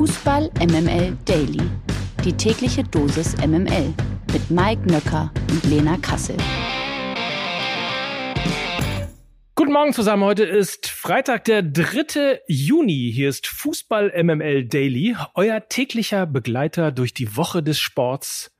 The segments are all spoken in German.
Fußball MML Daily. Die tägliche Dosis MML mit Mike Nöcker und Lena Kassel. Guten Morgen zusammen. Heute ist Freitag, der 3. Juni. Hier ist Fußball MML Daily, euer täglicher Begleiter durch die Woche des Sports.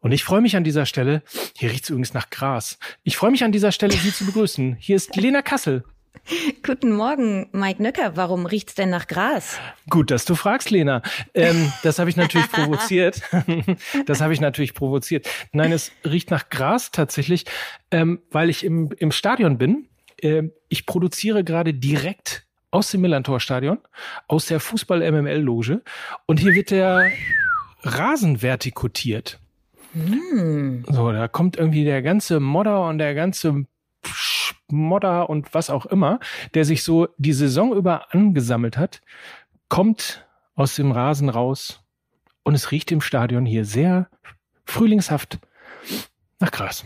Und ich freue mich an dieser Stelle, hier riecht es übrigens nach Gras. Ich freue mich an dieser Stelle, Sie zu begrüßen. Hier ist Lena Kassel. Guten Morgen, Mike Nöcker. Warum riecht's denn nach Gras? Gut, dass du fragst, Lena. Ähm, das habe ich natürlich provoziert. das habe ich natürlich provoziert. Nein, es riecht nach Gras tatsächlich, ähm, weil ich im, im Stadion bin. Ähm, ich produziere gerade direkt aus dem Millantor-Stadion, aus der Fußball-MML-Loge. Und hier wird der Rasen vertikutiert. Hm. So, da kommt irgendwie der ganze Modder und der ganze Modder und was auch immer, der sich so die Saison über angesammelt hat, kommt aus dem Rasen raus und es riecht im Stadion hier sehr frühlingshaft nach Gras.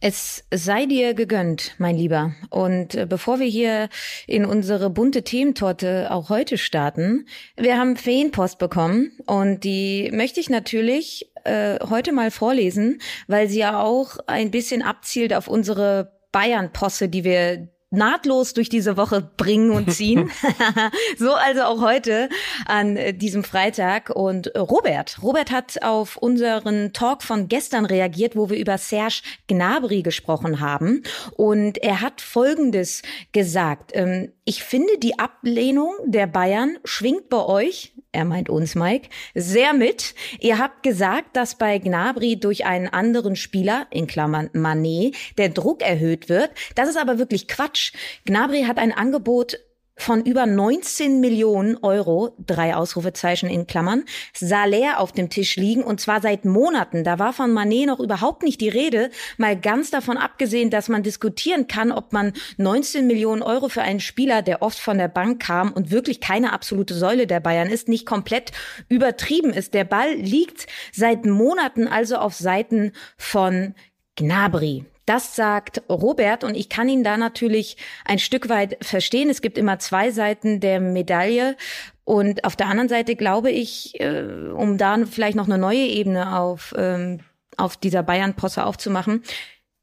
Es sei dir gegönnt, mein Lieber. Und äh, bevor wir hier in unsere bunte Thementorte auch heute starten, wir haben Feenpost bekommen und die möchte ich natürlich äh, heute mal vorlesen, weil sie ja auch ein bisschen abzielt auf unsere Bayern-Posse, die wir nahtlos durch diese Woche bringen und ziehen. so also auch heute an äh, diesem Freitag. Und äh, Robert, Robert hat auf unseren Talk von gestern reagiert, wo wir über Serge Gnabry gesprochen haben. Und er hat Folgendes gesagt. Ähm, ich finde, die Ablehnung der Bayern schwingt bei euch, er meint uns, Mike, sehr mit. Ihr habt gesagt, dass bei Gnabry durch einen anderen Spieler, in Klammern Manet, der Druck erhöht wird. Das ist aber wirklich Quatsch. Gnabry hat ein Angebot von über 19 Millionen Euro, drei Ausrufezeichen in Klammern, Salär auf dem Tisch liegen und zwar seit Monaten. Da war von Manet noch überhaupt nicht die Rede, mal ganz davon abgesehen, dass man diskutieren kann, ob man 19 Millionen Euro für einen Spieler, der oft von der Bank kam und wirklich keine absolute Säule der Bayern ist, nicht komplett übertrieben ist. Der Ball liegt seit Monaten also auf Seiten von Gnabry. Das sagt Robert und ich kann ihn da natürlich ein Stück weit verstehen. Es gibt immer zwei Seiten der Medaille und auf der anderen Seite glaube ich, äh, um da vielleicht noch eine neue Ebene auf, ähm, auf dieser Bayern-Posse aufzumachen,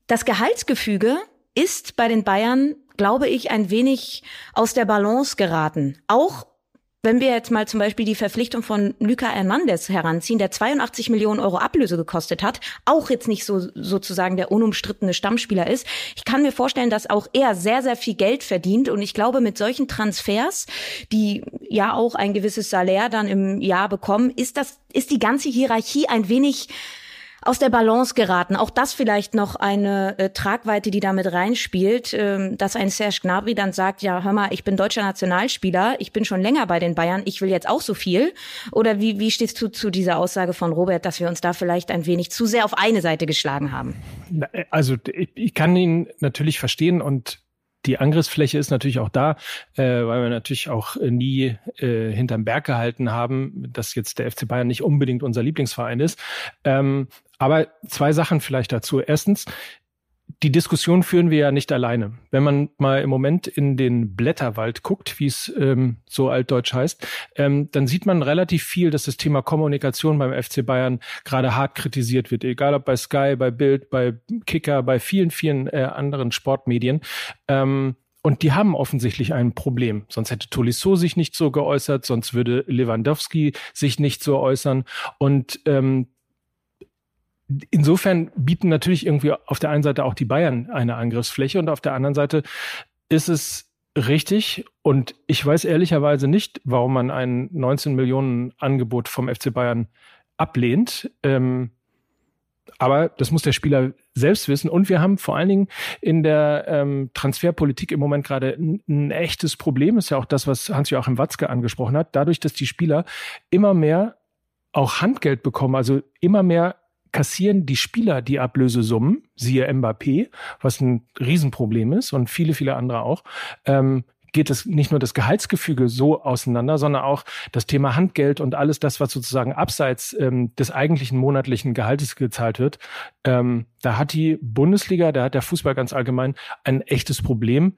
das Gehaltsgefüge ist bei den Bayern, glaube ich, ein wenig aus der Balance geraten. Auch wenn wir jetzt mal zum Beispiel die Verpflichtung von Luca Hernandez heranziehen, der 82 Millionen Euro Ablöse gekostet hat, auch jetzt nicht so sozusagen der unumstrittene Stammspieler ist, ich kann mir vorstellen, dass auch er sehr, sehr viel Geld verdient. Und ich glaube, mit solchen Transfers, die ja auch ein gewisses Salär dann im Jahr bekommen, ist das, ist die ganze Hierarchie ein wenig aus der Balance geraten. Auch das vielleicht noch eine äh, Tragweite, die damit reinspielt, ähm, dass ein Serge Gnabry dann sagt, ja, hör mal, ich bin deutscher Nationalspieler, ich bin schon länger bei den Bayern, ich will jetzt auch so viel. Oder wie, wie stehst du zu dieser Aussage von Robert, dass wir uns da vielleicht ein wenig zu sehr auf eine Seite geschlagen haben? Also ich, ich kann ihn natürlich verstehen und die Angriffsfläche ist natürlich auch da, äh, weil wir natürlich auch äh, nie äh, hinterm Berg gehalten haben, dass jetzt der FC Bayern nicht unbedingt unser Lieblingsverein ist. Ähm, aber zwei Sachen vielleicht dazu. Erstens, die Diskussion führen wir ja nicht alleine. Wenn man mal im Moment in den Blätterwald guckt, wie es ähm, so altdeutsch heißt, ähm, dann sieht man relativ viel, dass das Thema Kommunikation beim FC Bayern gerade hart kritisiert wird. Egal ob bei Sky, bei Bild, bei Kicker, bei vielen, vielen äh, anderen Sportmedien. Ähm, und die haben offensichtlich ein Problem. Sonst hätte Tolisso sich nicht so geäußert, sonst würde Lewandowski sich nicht so äußern. Und ähm, insofern bieten natürlich irgendwie auf der einen Seite auch die Bayern eine Angriffsfläche und auf der anderen Seite ist es richtig und ich weiß ehrlicherweise nicht, warum man ein 19 Millionen Angebot vom FC Bayern ablehnt. Ähm, aber das muss der Spieler selbst wissen. Und wir haben vor allen Dingen in der ähm, Transferpolitik im Moment gerade ein, ein, echtes Problem. ist ja auch das, was Hans-Joachim Watzke angesprochen hat. Dadurch, dass die Spieler immer mehr auch Handgeld bekommen, also immer mehr kassieren die Spieler die Ablösesummen, siehe Mbappé, was ein Riesenproblem ist und viele, viele andere auch. Ähm, geht es nicht nur das Gehaltsgefüge so auseinander, sondern auch das Thema Handgeld und alles das, was sozusagen abseits ähm, des eigentlichen monatlichen Gehaltes gezahlt wird. Ähm, da hat die Bundesliga, da hat der Fußball ganz allgemein ein echtes Problem.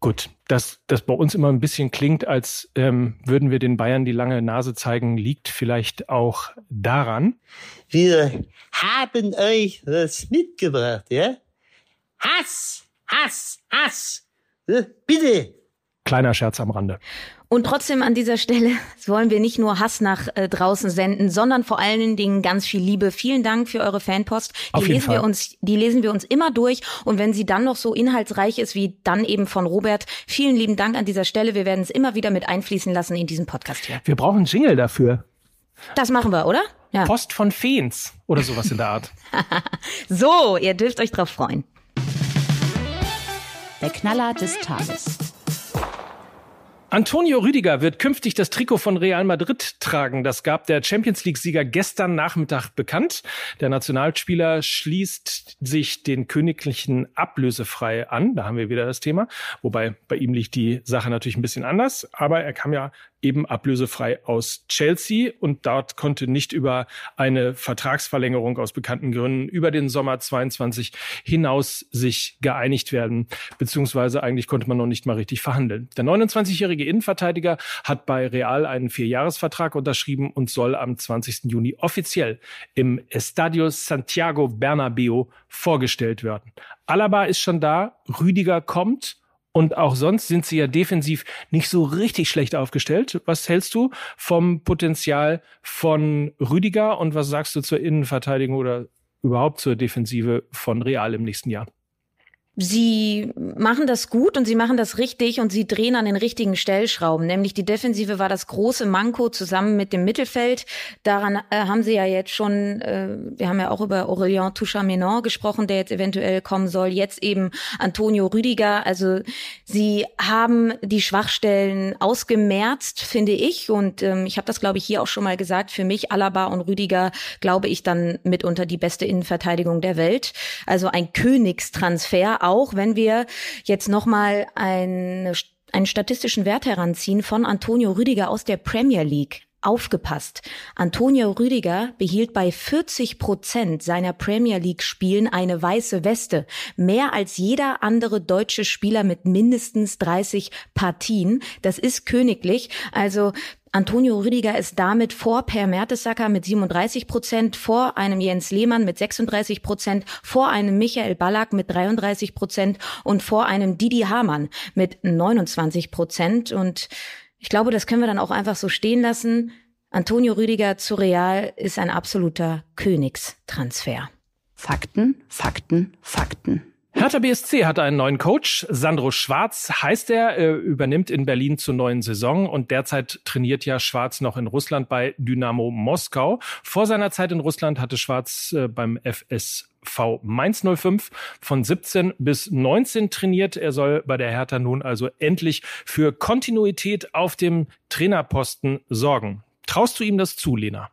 Gut, dass das bei uns immer ein bisschen klingt, als ähm, würden wir den Bayern die lange Nase zeigen, liegt vielleicht auch daran. Wir haben euch was mitgebracht, ja? Hass, Hass, Hass. Äh, bitte. Kleiner Scherz am Rande. Und trotzdem an dieser Stelle wollen wir nicht nur Hass nach äh, draußen senden, sondern vor allen Dingen ganz viel Liebe. Vielen Dank für eure Fanpost. Die Auf jeden lesen Fall. wir uns, die lesen wir uns immer durch. Und wenn sie dann noch so inhaltsreich ist wie dann eben von Robert, vielen lieben Dank an dieser Stelle. Wir werden es immer wieder mit einfließen lassen in diesen Podcast hier. Wir brauchen einen Jingle dafür. Das machen wir, oder? Ja. Post von Feens oder sowas in der Art. So, ihr dürft euch drauf freuen. Der Knaller des Tages. Antonio Rüdiger wird künftig das Trikot von Real Madrid tragen. Das gab der Champions League-Sieger gestern Nachmittag bekannt. Der Nationalspieler schließt sich den Königlichen ablösefrei an. Da haben wir wieder das Thema. Wobei bei ihm liegt die Sache natürlich ein bisschen anders. Aber er kam ja eben ablösefrei aus Chelsea und dort konnte nicht über eine Vertragsverlängerung aus bekannten Gründen über den Sommer 22 hinaus sich geeinigt werden, beziehungsweise eigentlich konnte man noch nicht mal richtig verhandeln. Der 29-jährige Innenverteidiger hat bei Real einen Vierjahresvertrag unterschrieben und soll am 20. Juni offiziell im Estadio Santiago Bernabeo vorgestellt werden. Alaba ist schon da, Rüdiger kommt und auch sonst sind sie ja defensiv nicht so richtig schlecht aufgestellt. Was hältst du vom Potenzial von Rüdiger und was sagst du zur Innenverteidigung oder überhaupt zur Defensive von Real im nächsten Jahr? Sie machen das gut und sie machen das richtig und sie drehen an den richtigen Stellschrauben. Nämlich die Defensive war das große Manko zusammen mit dem Mittelfeld. Daran äh, haben sie ja jetzt schon, äh, wir haben ja auch über Aurélien Touchard-Menon gesprochen, der jetzt eventuell kommen soll. Jetzt eben Antonio Rüdiger. Also sie haben die Schwachstellen ausgemerzt, finde ich. Und ähm, ich habe das, glaube ich, hier auch schon mal gesagt. Für mich Alaba und Rüdiger, glaube ich, dann mitunter die beste Innenverteidigung der Welt. Also ein Königstransfer auch wenn wir jetzt nochmal eine, einen statistischen Wert heranziehen von Antonio Rüdiger aus der Premier League. Aufgepasst. Antonio Rüdiger behielt bei 40 Prozent seiner Premier League Spielen eine weiße Weste. Mehr als jeder andere deutsche Spieler mit mindestens 30 Partien. Das ist königlich. Also Antonio Rüdiger ist damit vor Per Mertesacker mit 37 Prozent, vor einem Jens Lehmann mit 36 Prozent, vor einem Michael Ballack mit 33 Prozent und vor einem Didi Hamann mit 29 Prozent. Und ich glaube, das können wir dann auch einfach so stehen lassen. Antonio Rüdiger zu Real ist ein absoluter Königstransfer. Fakten, Fakten, Fakten. Hertha BSC hat einen neuen Coach. Sandro Schwarz heißt er, er übernimmt in Berlin zur neuen Saison und derzeit trainiert ja Schwarz noch in Russland bei Dynamo Moskau. Vor seiner Zeit in Russland hatte Schwarz äh, beim FSV Mainz 05 von 17 bis 19 trainiert. Er soll bei der Hertha nun also endlich für Kontinuität auf dem Trainerposten sorgen. Traust du ihm das zu, Lena?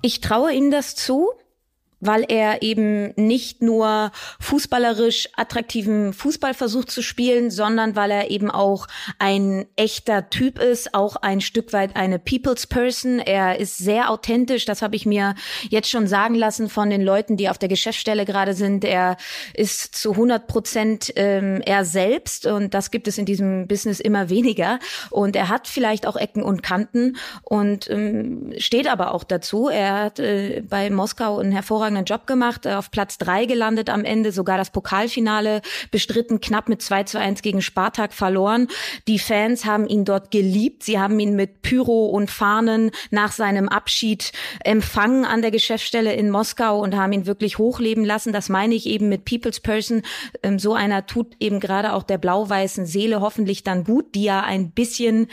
Ich traue ihm das zu weil er eben nicht nur fußballerisch attraktiven Fußball versucht zu spielen, sondern weil er eben auch ein echter Typ ist, auch ein Stück weit eine People's Person. Er ist sehr authentisch, das habe ich mir jetzt schon sagen lassen von den Leuten, die auf der Geschäftsstelle gerade sind. Er ist zu 100 Prozent ähm, er selbst und das gibt es in diesem Business immer weniger. Und er hat vielleicht auch Ecken und Kanten und ähm, steht aber auch dazu. Er hat äh, bei Moskau einen hervorragenden Job gemacht, äh, auf Platz drei gelandet am Ende, sogar das Pokalfinale bestritten, knapp mit 2 zu 1 gegen Spartak verloren. Die Fans haben ihn dort geliebt. Sie haben ihn mit Pyro und Fahnen nach seinem Abschied empfangen an der Geschäftsstelle in Moskau und haben ihn wirklich hochleben lassen. Das meine ich eben mit People's Person. Ähm, so einer tut eben gerade auch der blau-weißen Seele hoffentlich dann gut, die ja ein bisschen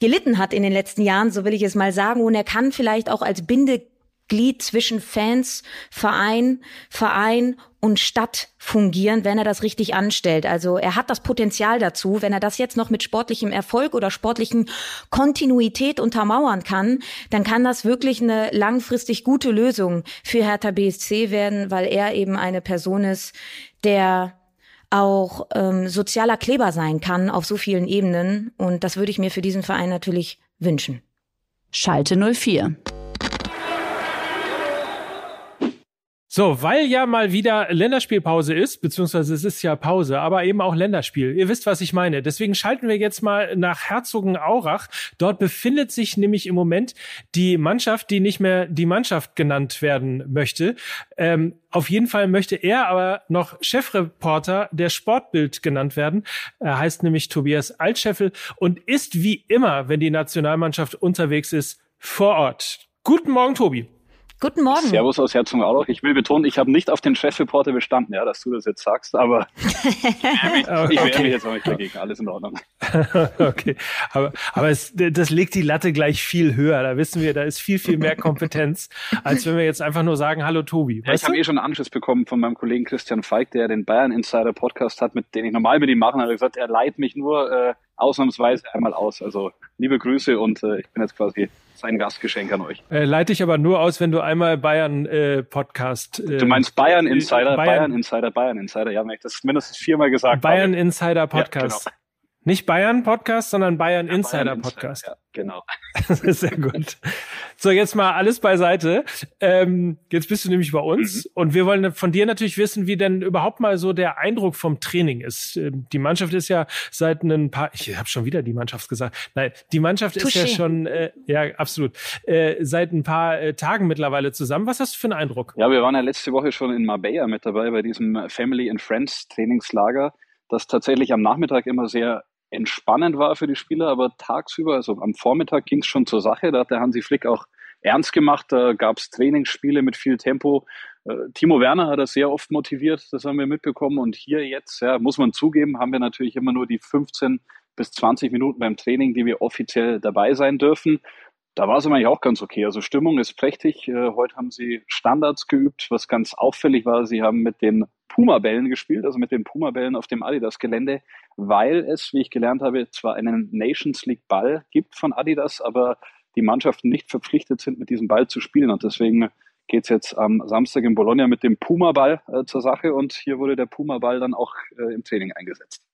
gelitten hat in den letzten Jahren, so will ich es mal sagen. Und er kann vielleicht auch als Binde Glied zwischen Fans, Verein, Verein und Stadt fungieren, wenn er das richtig anstellt. Also er hat das Potenzial dazu, wenn er das jetzt noch mit sportlichem Erfolg oder sportlichen Kontinuität untermauern kann, dann kann das wirklich eine langfristig gute Lösung für Hertha BSC werden, weil er eben eine Person ist, der auch ähm, sozialer Kleber sein kann auf so vielen Ebenen. Und das würde ich mir für diesen Verein natürlich wünschen. Schalte 04. So, weil ja mal wieder Länderspielpause ist, beziehungsweise es ist ja Pause, aber eben auch Länderspiel. Ihr wisst, was ich meine. Deswegen schalten wir jetzt mal nach Herzogenaurach. Dort befindet sich nämlich im Moment die Mannschaft, die nicht mehr die Mannschaft genannt werden möchte. Ähm, auf jeden Fall möchte er aber noch Chefreporter der Sportbild genannt werden. Er heißt nämlich Tobias Altscheffel und ist wie immer, wenn die Nationalmannschaft unterwegs ist, vor Ort. Guten Morgen, Tobi. Guten Morgen. Servus aus Herzogenaurach. Ich will betonen, ich habe nicht auf den Chefreporter bestanden, ja, dass du das jetzt sagst, aber ich wehre mich, okay. jetzt auch nicht dagegen. Alles in Ordnung. okay, aber, aber es, das legt die Latte gleich viel höher. Da wissen wir, da ist viel, viel mehr Kompetenz, als wenn wir jetzt einfach nur sagen, hallo Tobi. Ja, ich habe eh schon einen Anschluss bekommen von meinem Kollegen Christian Feig, der den Bayern Insider Podcast hat, mit dem ich normal mit ihm mache. Er hat gesagt, er leiht mich nur äh, ausnahmsweise einmal aus. Also liebe Grüße und äh, ich bin jetzt quasi sein Gastgeschenk an euch. Äh, leite ich aber nur aus, wenn du einmal Bayern äh, Podcast. Äh, du meinst Bayern Insider, Bayern, Bayern Insider, Bayern Insider. Ja, ich das mindestens viermal gesagt Bayern habe. Insider Podcast. Ja, genau. Nicht Bayern Podcast, sondern Bayern ja, Insider Bayern Podcast. Insider, ja, genau. Sehr gut. So, jetzt mal alles beiseite. Ähm, jetzt bist du nämlich bei uns mhm. und wir wollen von dir natürlich wissen, wie denn überhaupt mal so der Eindruck vom Training ist. Ähm, die Mannschaft ist ja seit ein paar, ich habe schon wieder die Mannschaft gesagt. Nein, die Mannschaft Touché. ist ja schon, äh, ja absolut, äh, seit ein paar äh, Tagen mittlerweile zusammen. Was hast du für einen Eindruck? Ja, wir waren ja letzte Woche schon in Marbella mit dabei bei diesem Family and Friends Trainingslager das tatsächlich am Nachmittag immer sehr entspannend war für die Spieler, aber tagsüber, also am Vormittag ging es schon zur Sache. Da hat der Hansi Flick auch ernst gemacht. Da gab es Trainingsspiele mit viel Tempo. Äh, Timo Werner hat das sehr oft motiviert, das haben wir mitbekommen. Und hier jetzt, ja, muss man zugeben, haben wir natürlich immer nur die 15 bis 20 Minuten beim Training, die wir offiziell dabei sein dürfen. Da war es eigentlich auch ganz okay. Also Stimmung ist prächtig. Äh, heute haben sie Standards geübt. Was ganz auffällig war, sie haben mit den Puma-Bällen gespielt, also mit den Puma-Bällen auf dem Adidas-Gelände, weil es, wie ich gelernt habe, zwar einen Nations League-Ball gibt von Adidas, aber die Mannschaften nicht verpflichtet sind, mit diesem Ball zu spielen. Und deswegen geht es jetzt am Samstag in Bologna mit dem Puma-Ball äh, zur Sache und hier wurde der Puma-Ball dann auch äh, im Training eingesetzt.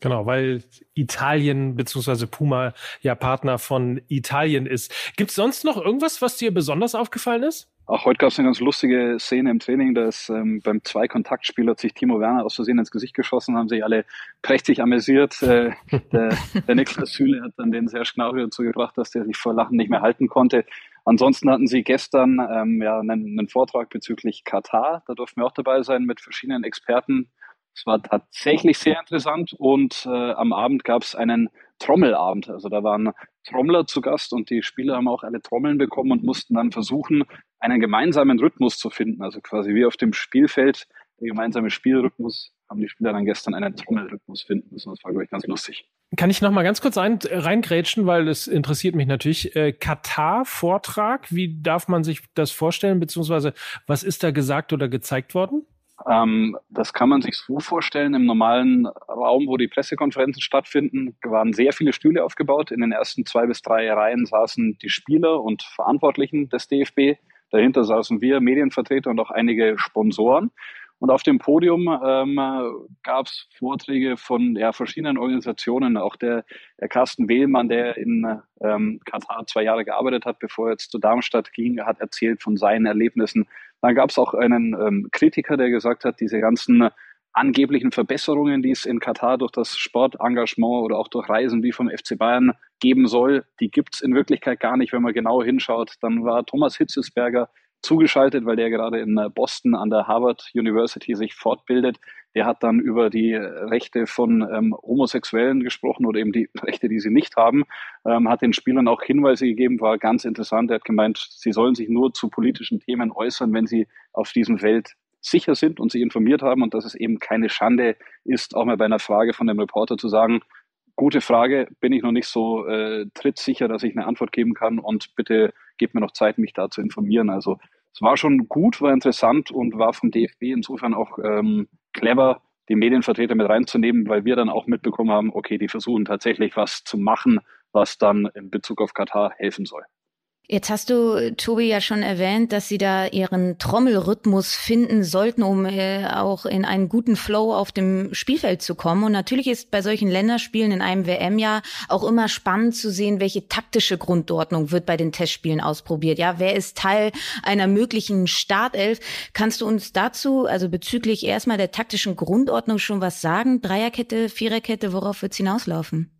Genau, weil Italien bzw. Puma ja Partner von Italien ist. Gibt es sonst noch irgendwas, was dir besonders aufgefallen ist? Auch heute gab es eine ganz lustige Szene im Training, dass ähm, beim Zwei-Kontaktspiel hat sich Timo Werner aus Versehen ins Gesicht geschossen, haben sich alle prächtig amüsiert. Äh, der, der Niklas Süle hat dann den Serge Gnabry dazu gebracht, dass der sich vor Lachen nicht mehr halten konnte. Ansonsten hatten sie gestern ähm, ja einen, einen Vortrag bezüglich Katar. Da durften wir auch dabei sein mit verschiedenen Experten. Es war tatsächlich sehr interessant und äh, am Abend gab es einen Trommelabend. Also da waren Trommler zu Gast und die Spieler haben auch alle Trommeln bekommen und mussten dann versuchen, einen gemeinsamen Rhythmus zu finden. Also quasi wie auf dem Spielfeld der gemeinsame Spielrhythmus haben die Spieler dann gestern einen Trommelrhythmus finden müssen. Das war, glaube ich, ganz lustig. Kann ich noch mal ganz kurz ein, reingrätschen, weil es interessiert mich natürlich. Äh, Katar-Vortrag, wie darf man sich das vorstellen, beziehungsweise was ist da gesagt oder gezeigt worden? Ähm, das kann man sich so vorstellen. Im normalen Raum, wo die Pressekonferenzen stattfinden, waren sehr viele Stühle aufgebaut. In den ersten zwei bis drei Reihen saßen die Spieler und Verantwortlichen des DFB. Dahinter saßen wir, Medienvertreter und auch einige Sponsoren. Und auf dem Podium ähm, gab es Vorträge von ja, verschiedenen Organisationen. Auch der, der Carsten Wehlmann, der in ähm, Katar zwei Jahre gearbeitet hat, bevor er jetzt zu Darmstadt ging, hat erzählt von seinen Erlebnissen. Dann gab es auch einen ähm, Kritiker, der gesagt hat, diese ganzen angeblichen Verbesserungen, die es in Katar durch das Sportengagement oder auch durch Reisen wie vom FC Bayern geben soll, die gibt es in Wirklichkeit gar nicht, wenn man genau hinschaut. Dann war Thomas Hitzesberger zugeschaltet, weil der gerade in äh, Boston an der Harvard University sich fortbildet. Der hat dann über die Rechte von ähm, Homosexuellen gesprochen oder eben die Rechte, die sie nicht haben, ähm, hat den Spielern auch Hinweise gegeben, war ganz interessant. Er hat gemeint, sie sollen sich nur zu politischen Themen äußern, wenn sie auf diesem Feld sicher sind und sie informiert haben und dass es eben keine Schande ist, auch mal bei einer Frage von dem Reporter zu sagen, gute Frage, bin ich noch nicht so äh, trittsicher, dass ich eine Antwort geben kann und bitte gebt mir noch Zeit, mich da zu informieren. Also es war schon gut, war interessant und war vom DFB insofern auch ähm, clever, die Medienvertreter mit reinzunehmen, weil wir dann auch mitbekommen haben, okay, die versuchen tatsächlich was zu machen, was dann in Bezug auf Katar helfen soll. Jetzt hast du, Tobi, ja schon erwähnt, dass sie da ihren Trommelrhythmus finden sollten, um äh, auch in einen guten Flow auf dem Spielfeld zu kommen. Und natürlich ist bei solchen Länderspielen in einem WM-Jahr auch immer spannend zu sehen, welche taktische Grundordnung wird bei den Testspielen ausprobiert. Ja, wer ist Teil einer möglichen Startelf? Kannst du uns dazu, also bezüglich erstmal der taktischen Grundordnung schon was sagen? Dreierkette, Viererkette, worauf wird's hinauslaufen?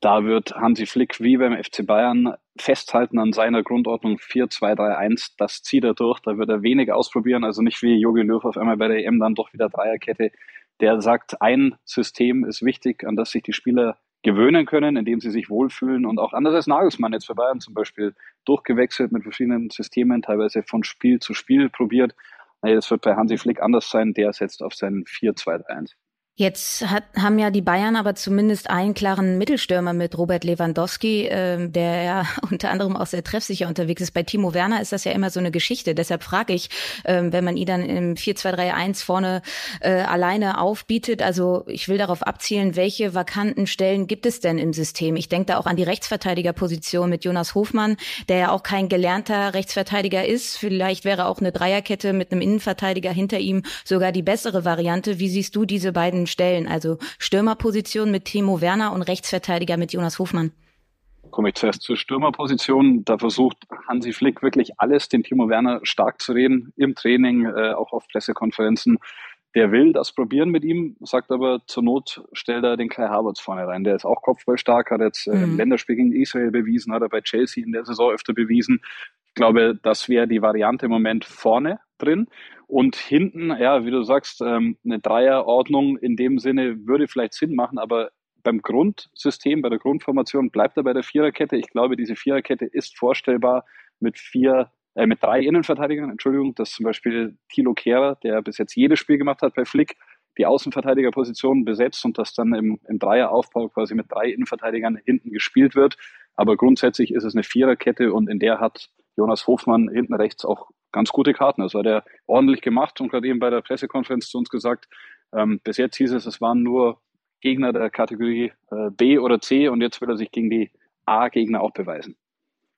Da wird Hansi Flick wie beim FC Bayern festhalten an seiner Grundordnung 4-2-3-1. Das zieht er durch. Da wird er wenig ausprobieren. Also nicht wie Jogi Löw auf einmal bei der EM dann doch wieder Dreierkette. Der sagt, ein System ist wichtig, an das sich die Spieler gewöhnen können, indem sie sich wohlfühlen und auch anders als Nagelsmann jetzt bei Bayern zum Beispiel durchgewechselt mit verschiedenen Systemen, teilweise von Spiel zu Spiel probiert. Das wird bei Hansi Flick anders sein. Der setzt auf seinen 4-2-3-1. Jetzt hat, haben ja die Bayern aber zumindest einen klaren Mittelstürmer mit Robert Lewandowski, äh, der ja unter anderem auch sehr treffsicher unterwegs ist. Bei Timo Werner ist das ja immer so eine Geschichte. Deshalb frage ich, äh, wenn man ihn dann im 4-2-3-1 vorne äh, alleine aufbietet, also ich will darauf abzielen, welche vakanten Stellen gibt es denn im System? Ich denke da auch an die Rechtsverteidigerposition mit Jonas Hofmann, der ja auch kein gelernter Rechtsverteidiger ist. Vielleicht wäre auch eine Dreierkette mit einem Innenverteidiger hinter ihm sogar die bessere Variante. Wie siehst du diese beiden Stellen, also Stürmerposition mit Timo Werner und Rechtsverteidiger mit Jonas Hofmann? Komme ich zuerst zur Stürmerposition. Da versucht Hansi Flick wirklich alles, den Timo Werner stark zu reden, im Training, äh, auch auf Pressekonferenzen. Der will das probieren mit ihm, sagt aber zur Not stellt er den Kai Havertz vorne rein. Der ist auch kopfballstark, hat jetzt äh, mhm. im Länderspiel gegen Israel bewiesen, hat er bei Chelsea in der Saison öfter bewiesen. Ich glaube, das wäre die Variante im Moment vorne drin. Und hinten, ja, wie du sagst, ähm, eine Dreierordnung in dem Sinne würde vielleicht Sinn machen, aber beim Grundsystem, bei der Grundformation bleibt er bei der Viererkette. Ich glaube, diese Viererkette ist vorstellbar mit vier, äh, mit drei Innenverteidigern, Entschuldigung, dass zum Beispiel Thilo Kehrer, der bis jetzt jedes Spiel gemacht hat bei Flick, die Außenverteidigerposition besetzt und das dann im, im Dreieraufbau quasi mit drei Innenverteidigern hinten gespielt wird. Aber grundsätzlich ist es eine Viererkette und in der hat Jonas Hofmann hinten rechts auch ganz gute Karten. Das hat er ordentlich gemacht und gerade eben bei der Pressekonferenz zu uns gesagt, ähm, bis jetzt hieß es, es waren nur Gegner der Kategorie äh, B oder C und jetzt will er sich gegen die A-Gegner auch beweisen.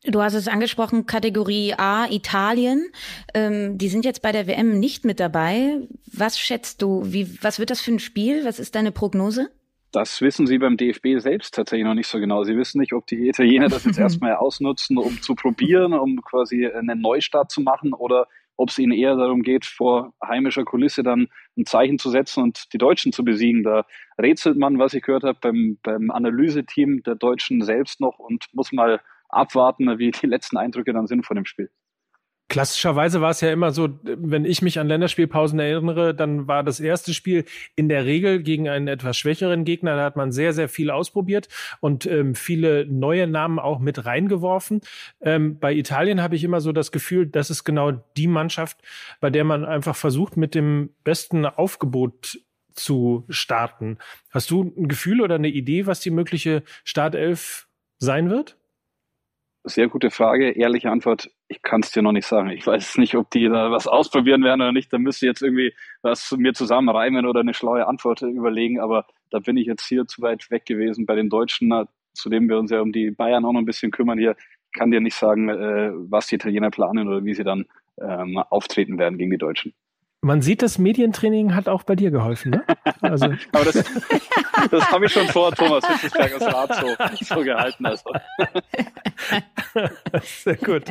Du hast es angesprochen, Kategorie A, Italien. Ähm, die sind jetzt bei der WM nicht mit dabei. Was schätzt du? Wie, was wird das für ein Spiel? Was ist deine Prognose? Das wissen sie beim DFB selbst tatsächlich noch nicht so genau. Sie wissen nicht, ob die Italiener das jetzt erstmal ausnutzen, um zu probieren, um quasi einen Neustart zu machen oder ob es ihnen eher darum geht, vor heimischer Kulisse dann ein Zeichen zu setzen und die Deutschen zu besiegen. Da rätselt man, was ich gehört habe, beim, beim Analyseteam der Deutschen selbst noch und muss mal abwarten, wie die letzten Eindrücke dann sind von dem Spiel. Klassischerweise war es ja immer so, wenn ich mich an Länderspielpausen erinnere, dann war das erste Spiel in der Regel gegen einen etwas schwächeren Gegner. Da hat man sehr, sehr viel ausprobiert und ähm, viele neue Namen auch mit reingeworfen. Ähm, bei Italien habe ich immer so das Gefühl, das ist genau die Mannschaft, bei der man einfach versucht, mit dem besten Aufgebot zu starten. Hast du ein Gefühl oder eine Idee, was die mögliche Startelf sein wird? Sehr gute Frage. Ehrliche Antwort, ich kann es dir noch nicht sagen. Ich weiß nicht, ob die da was ausprobieren werden oder nicht. Da müsste jetzt irgendwie was mir zusammenreimen oder eine schlaue Antwort überlegen. Aber da bin ich jetzt hier zu weit weg gewesen bei den Deutschen, zu dem wir uns ja um die Bayern auch noch ein bisschen kümmern hier. Ich kann dir nicht sagen, äh, was die Italiener planen oder wie sie dann ähm, auftreten werden gegen die Deutschen. Man sieht, das Medientraining hat auch bei dir geholfen, ne? Also. Aber das, das habe ich schon vor Thomas Hitzelsbergers Rat so, so gehalten. Also. Sehr gut.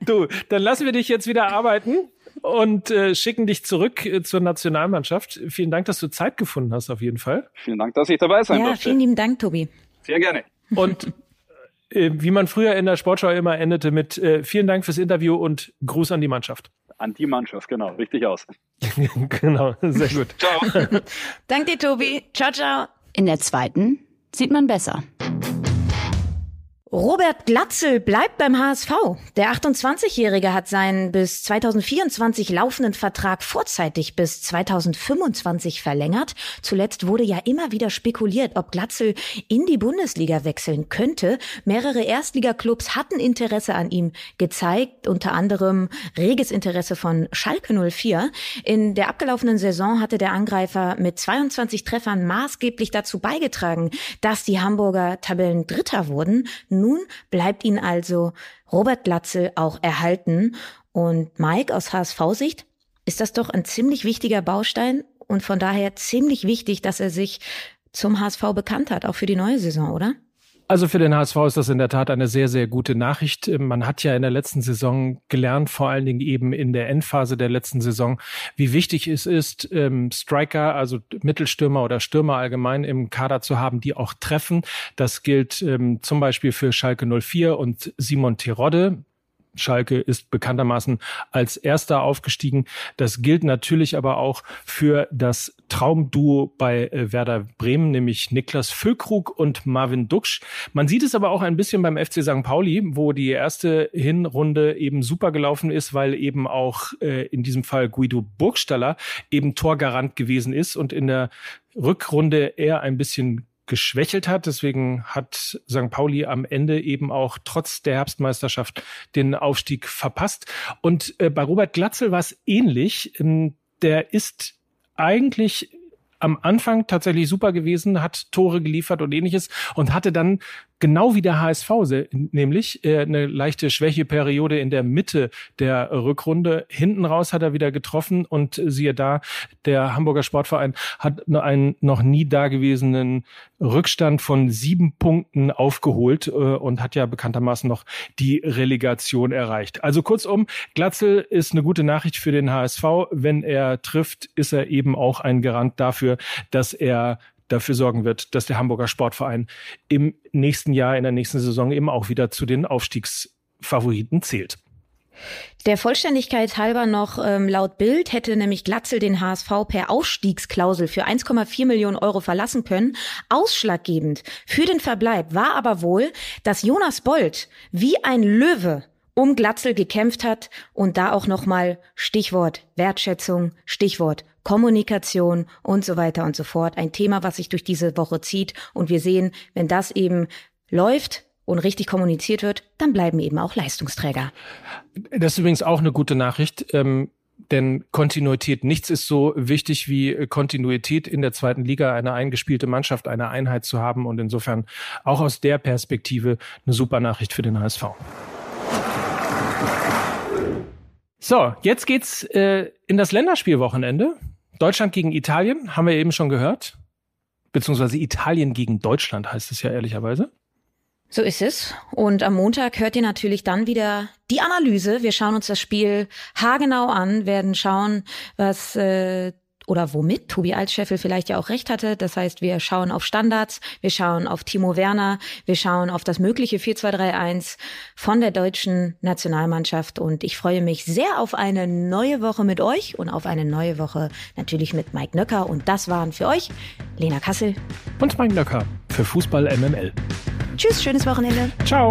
Du, dann lassen wir dich jetzt wieder arbeiten und äh, schicken dich zurück äh, zur Nationalmannschaft. Vielen Dank, dass du Zeit gefunden hast, auf jeden Fall. Vielen Dank, dass ich dabei sein ja, durfte. Vielen lieben Dank, Tobi. Sehr gerne. Und äh, wie man früher in der Sportschau immer endete mit äh, vielen Dank fürs Interview und Gruß an die Mannschaft. An die Mannschaft, genau, richtig aus. genau, sehr gut. ciao. Dank dir, Tobi. Ciao, ciao. In der zweiten sieht man besser. Robert Glatzel bleibt beim HSV. Der 28-Jährige hat seinen bis 2024 laufenden Vertrag vorzeitig bis 2025 verlängert. Zuletzt wurde ja immer wieder spekuliert, ob Glatzel in die Bundesliga wechseln könnte. Mehrere Erstligaklubs hatten Interesse an ihm gezeigt, unter anderem reges Interesse von Schalke 04. In der abgelaufenen Saison hatte der Angreifer mit 22 Treffern maßgeblich dazu beigetragen, dass die Hamburger Tabellen Dritter wurden. Nun bleibt ihn also Robert Glatzel auch erhalten. Und Mike aus HSV-Sicht ist das doch ein ziemlich wichtiger Baustein und von daher ziemlich wichtig, dass er sich zum HSV bekannt hat, auch für die neue Saison, oder? Also für den HSV ist das in der Tat eine sehr, sehr gute Nachricht. Man hat ja in der letzten Saison gelernt, vor allen Dingen eben in der Endphase der letzten Saison, wie wichtig es ist, ähm, Striker, also Mittelstürmer oder Stürmer allgemein im Kader zu haben, die auch treffen. Das gilt ähm, zum Beispiel für Schalke 04 und Simon Terodde. Schalke ist bekanntermaßen als erster aufgestiegen. Das gilt natürlich aber auch für das Traumduo bei äh, Werder Bremen, nämlich Niklas Füllkrug und Marvin Duksch. Man sieht es aber auch ein bisschen beim FC St. Pauli, wo die erste Hinrunde eben super gelaufen ist, weil eben auch äh, in diesem Fall Guido Burgstaller eben Torgarant gewesen ist und in der Rückrunde eher ein bisschen geschwächelt hat. Deswegen hat St. Pauli am Ende eben auch trotz der Herbstmeisterschaft den Aufstieg verpasst. Und äh, bei Robert Glatzel war es ähnlich. Ähm, der ist eigentlich am Anfang tatsächlich super gewesen, hat Tore geliefert und ähnliches und hatte dann genau wie der HSV, nämlich äh, eine leichte Schwächeperiode in der Mitte der Rückrunde. Hinten raus hat er wieder getroffen und siehe da, der Hamburger Sportverein hat einen noch nie dagewesenen Rückstand von sieben Punkten aufgeholt äh, und hat ja bekanntermaßen noch die Relegation erreicht. Also kurzum, Glatzel ist eine gute Nachricht für den HSV. Wenn er trifft, ist er eben auch ein Garant dafür, dass er dafür sorgen wird, dass der Hamburger Sportverein im nächsten Jahr, in der nächsten Saison eben auch wieder zu den Aufstiegsfavoriten zählt. Der Vollständigkeit halber noch, ähm, laut Bild hätte nämlich Glatzel den HSV per Ausstiegsklausel für 1,4 Millionen Euro verlassen können. Ausschlaggebend für den Verbleib war aber wohl, dass Jonas Bold wie ein Löwe um Glatzel gekämpft hat und da auch nochmal Stichwort Wertschätzung, Stichwort Kommunikation und so weiter und so fort. Ein Thema, was sich durch diese Woche zieht. Und wir sehen, wenn das eben läuft, und richtig kommuniziert wird, dann bleiben eben auch Leistungsträger. Das ist übrigens auch eine gute Nachricht. Ähm denn Kontinuität, nichts ist so wichtig wie Kontinuität in der zweiten Liga, eine eingespielte Mannschaft, eine Einheit zu haben und insofern auch aus der Perspektive eine super Nachricht für den HSV. So, jetzt geht's äh, in das Länderspielwochenende. Deutschland gegen Italien, haben wir eben schon gehört. Beziehungsweise Italien gegen Deutschland heißt es ja ehrlicherweise. So ist es. Und am Montag hört ihr natürlich dann wieder die Analyse. Wir schauen uns das Spiel haargenau an, werden schauen, was äh, oder womit Tobi Altscheffel vielleicht ja auch recht hatte. Das heißt, wir schauen auf Standards, wir schauen auf Timo Werner, wir schauen auf das mögliche 4-2-3-1 von der deutschen Nationalmannschaft und ich freue mich sehr auf eine neue Woche mit euch und auf eine neue Woche natürlich mit Mike Nöcker und das waren für euch Lena Kassel und Mike Nöcker für Fußball MML. Tschüss, schönes Wochenende. Ciao.